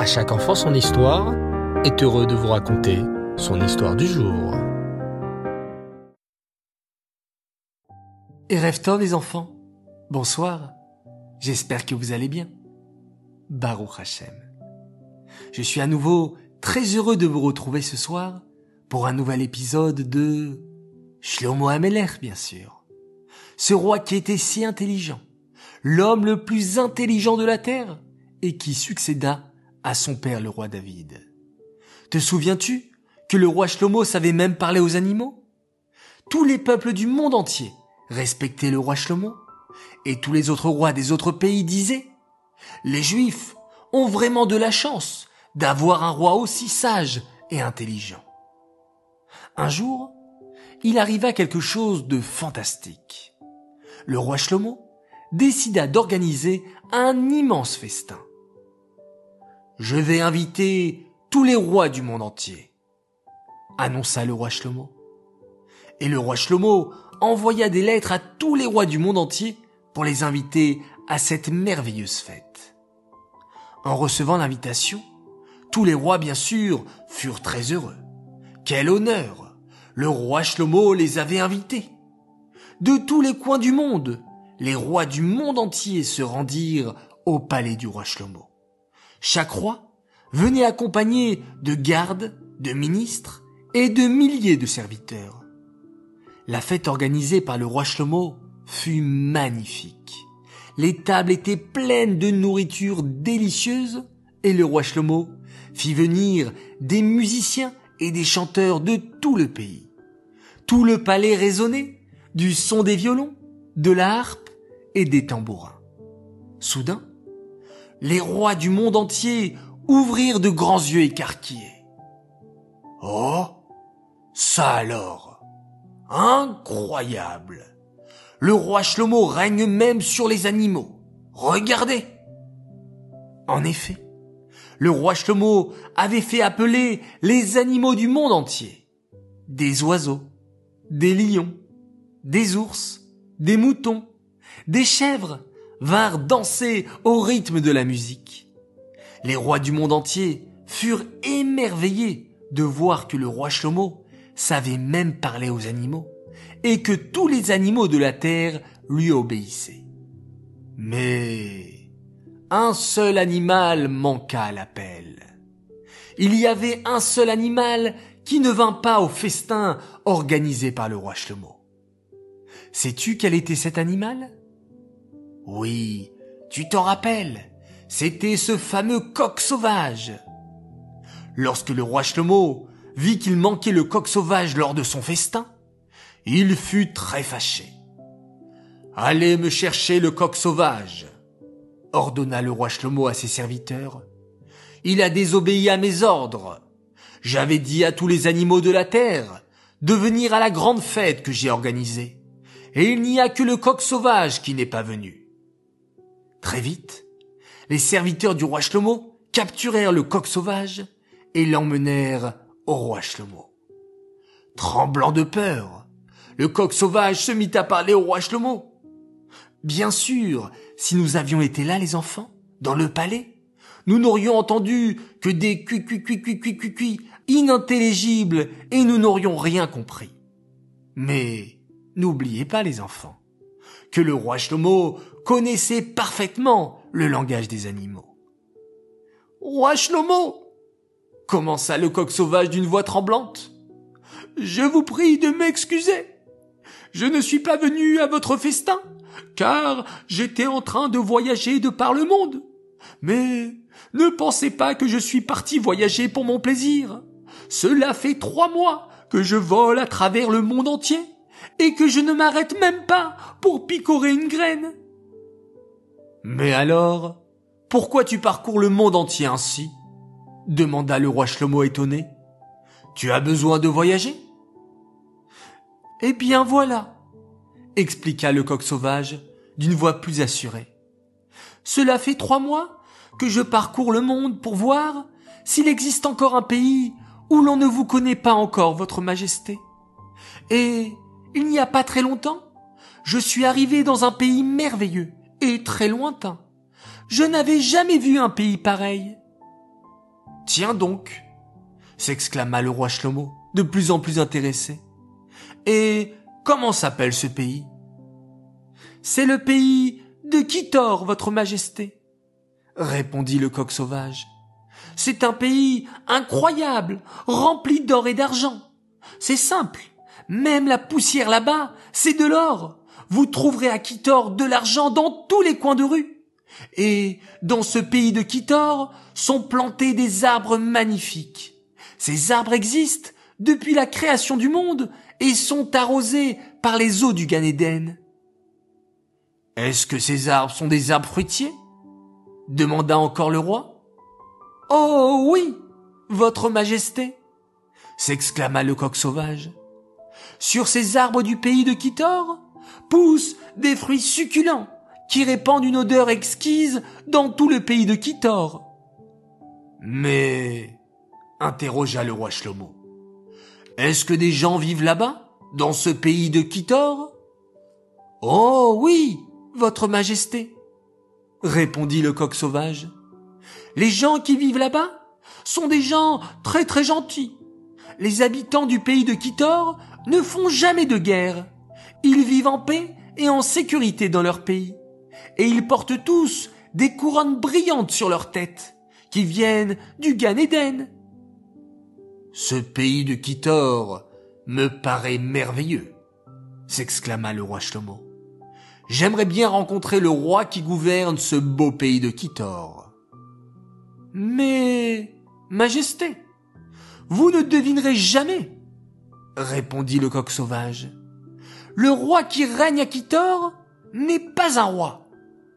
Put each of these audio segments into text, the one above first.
À chaque enfant son histoire est heureux de vous raconter son histoire du jour. Et rêve-toi les enfants Bonsoir, j'espère que vous allez bien. Baruch Hashem. Je suis à nouveau très heureux de vous retrouver ce soir pour un nouvel épisode de Shlomo Ameler, bien sûr. Ce roi qui était si intelligent, l'homme le plus intelligent de la terre, et qui succéda à son père le roi David. Te souviens-tu que le roi Shlomo savait même parler aux animaux? Tous les peuples du monde entier respectaient le roi Shlomo, et tous les autres rois des autres pays disaient Les Juifs ont vraiment de la chance d'avoir un roi aussi sage et intelligent. Un jour, il arriva quelque chose de fantastique. Le roi Shlomo décida d'organiser un immense festin. Je vais inviter tous les rois du monde entier, annonça le roi Shlomo. Et le roi Shlomo envoya des lettres à tous les rois du monde entier pour les inviter à cette merveilleuse fête. En recevant l'invitation, tous les rois, bien sûr, furent très heureux. Quel honneur Le roi Shlomo les avait invités. De tous les coins du monde, les rois du monde entier se rendirent au palais du roi Shlomo. Chaque roi venait accompagné de gardes, de ministres et de milliers de serviteurs. La fête organisée par le roi Shlomo fut magnifique. Les tables étaient pleines de nourriture délicieuse et le roi Shlomo fit venir des musiciens et des chanteurs de tout le pays. Tout le palais résonnait du son des violons, de la harpe et des tambourins. Soudain, les rois du monde entier ouvrirent de grands yeux écarquillés. Oh, ça alors, incroyable. Le roi Shlomo règne même sur les animaux. Regardez. En effet, le roi Shlomo avait fait appeler les animaux du monde entier. Des oiseaux, des lions, des ours, des moutons, des chèvres vinrent danser au rythme de la musique. Les rois du monde entier furent émerveillés de voir que le roi Shlomo savait même parler aux animaux et que tous les animaux de la terre lui obéissaient. Mais un seul animal manqua à l'appel. Il y avait un seul animal qui ne vint pas au festin organisé par le roi Shlomo. Sais-tu quel était cet animal? Oui, tu t'en rappelles, c'était ce fameux coq sauvage. Lorsque le roi Shlomo vit qu'il manquait le coq sauvage lors de son festin, il fut très fâché. Allez me chercher le coq sauvage, ordonna le roi Shlomo à ses serviteurs. Il a désobéi à mes ordres. J'avais dit à tous les animaux de la terre de venir à la grande fête que j'ai organisée. Et il n'y a que le coq sauvage qui n'est pas venu. Très vite, les serviteurs du roi Shlomo capturèrent le coq sauvage et l'emmenèrent au roi Shlomo. Tremblant de peur, le coq sauvage se mit à parler au roi Shlomo. Bien sûr, si nous avions été là, les enfants, dans le palais, nous n'aurions entendu que des cui cui cui cui cui cui inintelligibles et nous n'aurions rien compris. Mais n'oubliez pas, les enfants, que le roi Shlomo connaissait parfaitement le langage des animaux. Roi Shlomo! commença le coq sauvage d'une voix tremblante. Je vous prie de m'excuser. Je ne suis pas venu à votre festin car j'étais en train de voyager de par le monde. Mais ne pensez pas que je suis parti voyager pour mon plaisir. Cela fait trois mois que je vole à travers le monde entier et que je ne m'arrête même pas pour picorer une graine. Mais alors, pourquoi tu parcours le monde entier ainsi? demanda le roi Shlomo étonné. Tu as besoin de voyager? Eh bien voilà, expliqua le coq sauvage d'une voix plus assurée. Cela fait trois mois que je parcours le monde pour voir s'il existe encore un pays où l'on ne vous connaît pas encore, votre majesté. Et il n'y a pas très longtemps, je suis arrivé dans un pays merveilleux et très lointain. Je n'avais jamais vu un pays pareil. Tiens donc, s'exclama le roi Shlomo, de plus en plus intéressé. Et comment s'appelle ce pays? C'est le pays de Kitor, votre majesté, répondit le coq sauvage. C'est un pays incroyable, rempli d'or et d'argent. C'est simple. Même la poussière là-bas, c'est de l'or. Vous trouverez à Kitor de l'argent dans tous les coins de rue. Et dans ce pays de Kitor sont plantés des arbres magnifiques. Ces arbres existent depuis la création du monde et sont arrosés par les eaux du Gan Est-ce que ces arbres sont des arbres fruitiers? demanda encore le roi. Oh oui, votre majesté, s'exclama le coq sauvage. Sur ces arbres du pays de Kitor poussent des fruits succulents qui répandent une odeur exquise dans tout le pays de Kitor. Mais, interrogea le roi Shlomo, est-ce que des gens vivent là-bas, dans ce pays de Kitor? Oh oui, votre majesté, répondit le coq sauvage. Les gens qui vivent là-bas sont des gens très très gentils. Les habitants du pays de Kitor ne font jamais de guerre. Ils vivent en paix et en sécurité dans leur pays. Et ils portent tous des couronnes brillantes sur leur tête, qui viennent du Gan Eden. Ce pays de Kitor me paraît merveilleux, s'exclama le roi Shlomo. J'aimerais bien rencontrer le roi qui gouverne ce beau pays de Kitor. Mais, Majesté, vous ne devinerez jamais, répondit le coq sauvage. Le roi qui règne à Kitor n'est pas un roi,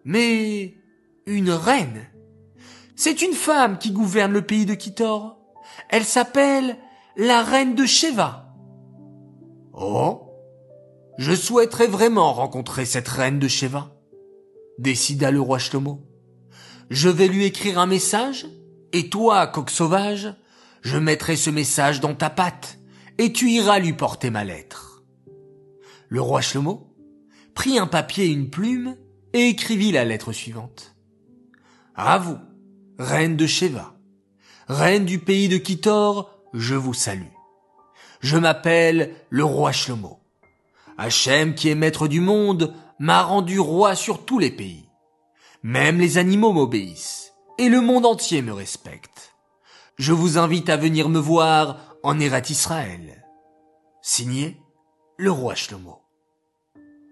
mais une reine. C'est une femme qui gouverne le pays de Kitor. Elle s'appelle la reine de Sheva. Oh, je souhaiterais vraiment rencontrer cette reine de Sheva, décida le roi Shlomo. Je vais lui écrire un message, et toi, coq sauvage, je mettrai ce message dans ta patte, et tu iras lui porter ma lettre. Le roi Shlomo prit un papier et une plume, et écrivit la lettre suivante. À vous, reine de Sheva, reine du pays de Kitor, je vous salue. Je m'appelle le roi Shlomo. Hachem, qui est maître du monde, m'a rendu roi sur tous les pays. Même les animaux m'obéissent, et le monde entier me respecte. Je vous invite à venir me voir en Erat Israël. Signé le roi Shlomo.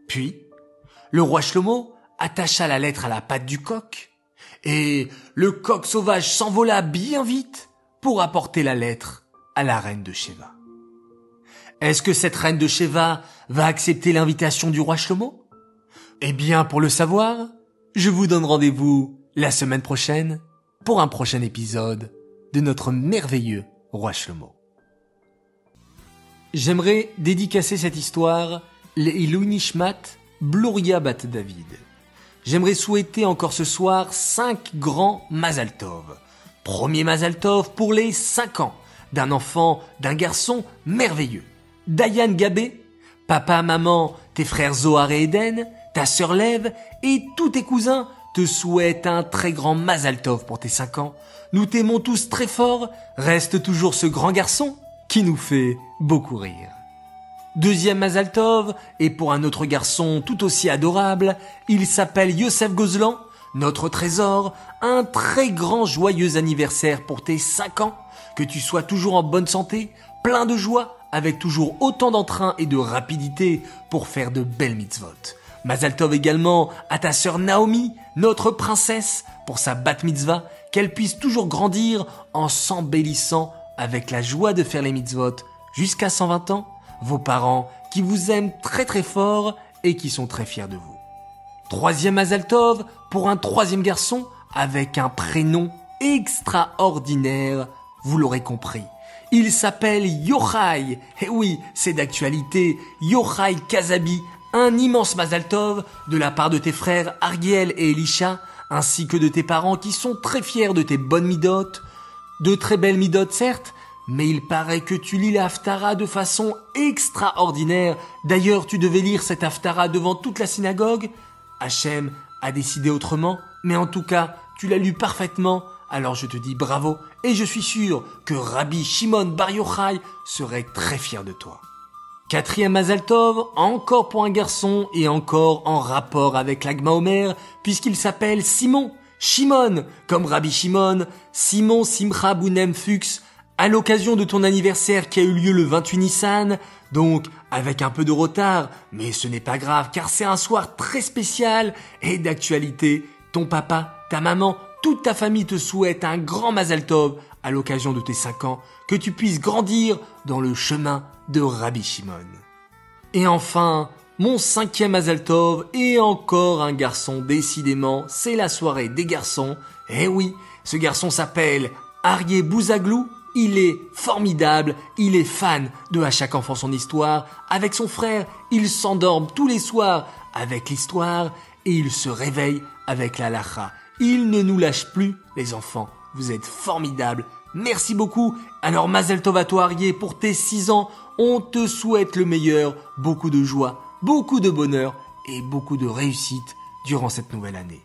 Puis, le roi Shlomo attacha la lettre à la patte du coq, et le coq sauvage s'envola bien vite pour apporter la lettre à la reine de Sheva. Est-ce que cette reine de Sheva va accepter l'invitation du roi Shlomo? Eh bien, pour le savoir, je vous donne rendez-vous la semaine prochaine pour un prochain épisode de notre merveilleux roi Shlomo. J'aimerais dédicacer cette histoire Nishmat Bluria Bat David. J'aimerais souhaiter encore ce soir cinq grands Mazaltov. Premier Mazaltov pour les cinq ans d'un enfant, d'un garçon merveilleux. Diane Gabé, papa, maman, tes frères Zohar et Eden, ta sœur Lève et tous tes cousins te souhaitent un très grand Mazaltov pour tes 5 ans. Nous t'aimons tous très fort, reste toujours ce grand garçon qui nous fait beaucoup rire. Deuxième Mazaltov, et pour un autre garçon tout aussi adorable, il s'appelle Yosef Gozlan, notre trésor, un très grand joyeux anniversaire pour tes 5 ans, que tu sois toujours en bonne santé, plein de joie, avec toujours autant d'entrain et de rapidité pour faire de belles mitzvot. Mazaltov également à ta sœur Naomi, notre princesse, pour sa bat mitzvah, qu'elle puisse toujours grandir en s'embellissant avec la joie de faire les mitzvot jusqu'à 120 ans, vos parents qui vous aiment très très fort et qui sont très fiers de vous. Troisième Mazaltov pour un troisième garçon avec un prénom extraordinaire, vous l'aurez compris. Il s'appelle Yochai. Et oui, c'est d'actualité. Yochai Kazabi, un immense Mazaltov de la part de tes frères Ariel et Elisha, ainsi que de tes parents qui sont très fiers de tes bonnes midotes. De très belles midotes, certes, mais il paraît que tu lis la Haftara de façon extraordinaire. D'ailleurs, tu devais lire cette Haftara devant toute la synagogue. Hachem a décidé autrement, mais en tout cas, tu l'as lu parfaitement Alors je te dis bravo et je suis sûr que Rabbi Shimon Bar Yochai serait très fier de toi. Quatrième Mazaltov, encore pour un garçon et encore en rapport avec l'Agma Omer, puisqu'il s'appelle Simon. Shimon, comme Rabbi Shimon, Simon Simcha Bounem Fuchs, à l'occasion de ton anniversaire qui a eu lieu le 28 Nissan, donc avec un peu de retard, mais ce n'est pas grave car c'est un soir très spécial et d'actualité. Ton papa, ta maman, toute ta famille te souhaite un grand Mazal Tov à l'occasion de tes 5 ans, que tu puisses grandir dans le chemin de Rabbi Shimon. Et enfin, mon cinquième Mazal Tov et encore un garçon, décidément, c'est la soirée des garçons. Eh oui, ce garçon s'appelle Arié Bouzaglou, il est formidable, il est fan de À chaque enfant son histoire. Avec son frère, il s'endorme tous les soirs avec l'histoire et il se réveille avec la lacha. Il ne nous lâche plus, les enfants. Vous êtes formidables. Merci beaucoup. Alors Mazel Tov à toi Arié pour tes 6 ans. On te souhaite le meilleur, beaucoup de joie, beaucoup de bonheur et beaucoup de réussite durant cette nouvelle année.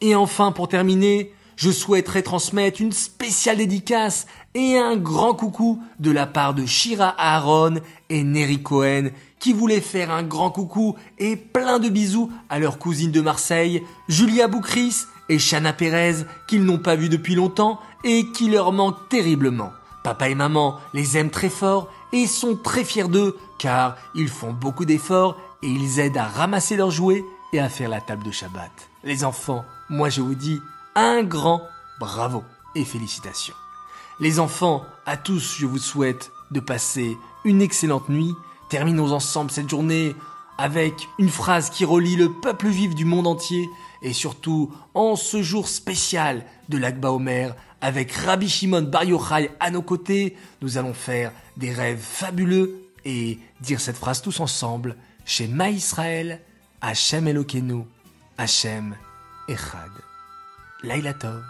Et enfin pour terminer, je souhaiterais transmettre une spéciale dédicace et un grand coucou de la part de Shira Aaron et Neri Cohen qui voulaient faire un grand coucou et plein de bisous à leur cousine de Marseille, Julia Boukris et Shana Pérez qu'ils n'ont pas vu depuis longtemps et qui leur manquent terriblement. Papa et maman les aiment très fort et sont très fiers d'eux car ils font beaucoup d'efforts et ils aident à ramasser leurs jouets et à faire la table de Shabbat. Les enfants, moi je vous dis un grand bravo et félicitations. Les enfants, à tous, je vous souhaite de passer une excellente nuit. Terminons ensemble cette journée avec une phrase qui relie le peuple juif du monde entier et surtout en ce jour spécial de l'Akba Omer avec Rabbi Shimon Bar Yochai à nos côtés, nous allons faire des rêves fabuleux et dire cette phrase tous ensemble chez Ma Israël, Hachem Elokeinu, Hachem Echad. Laila Tov.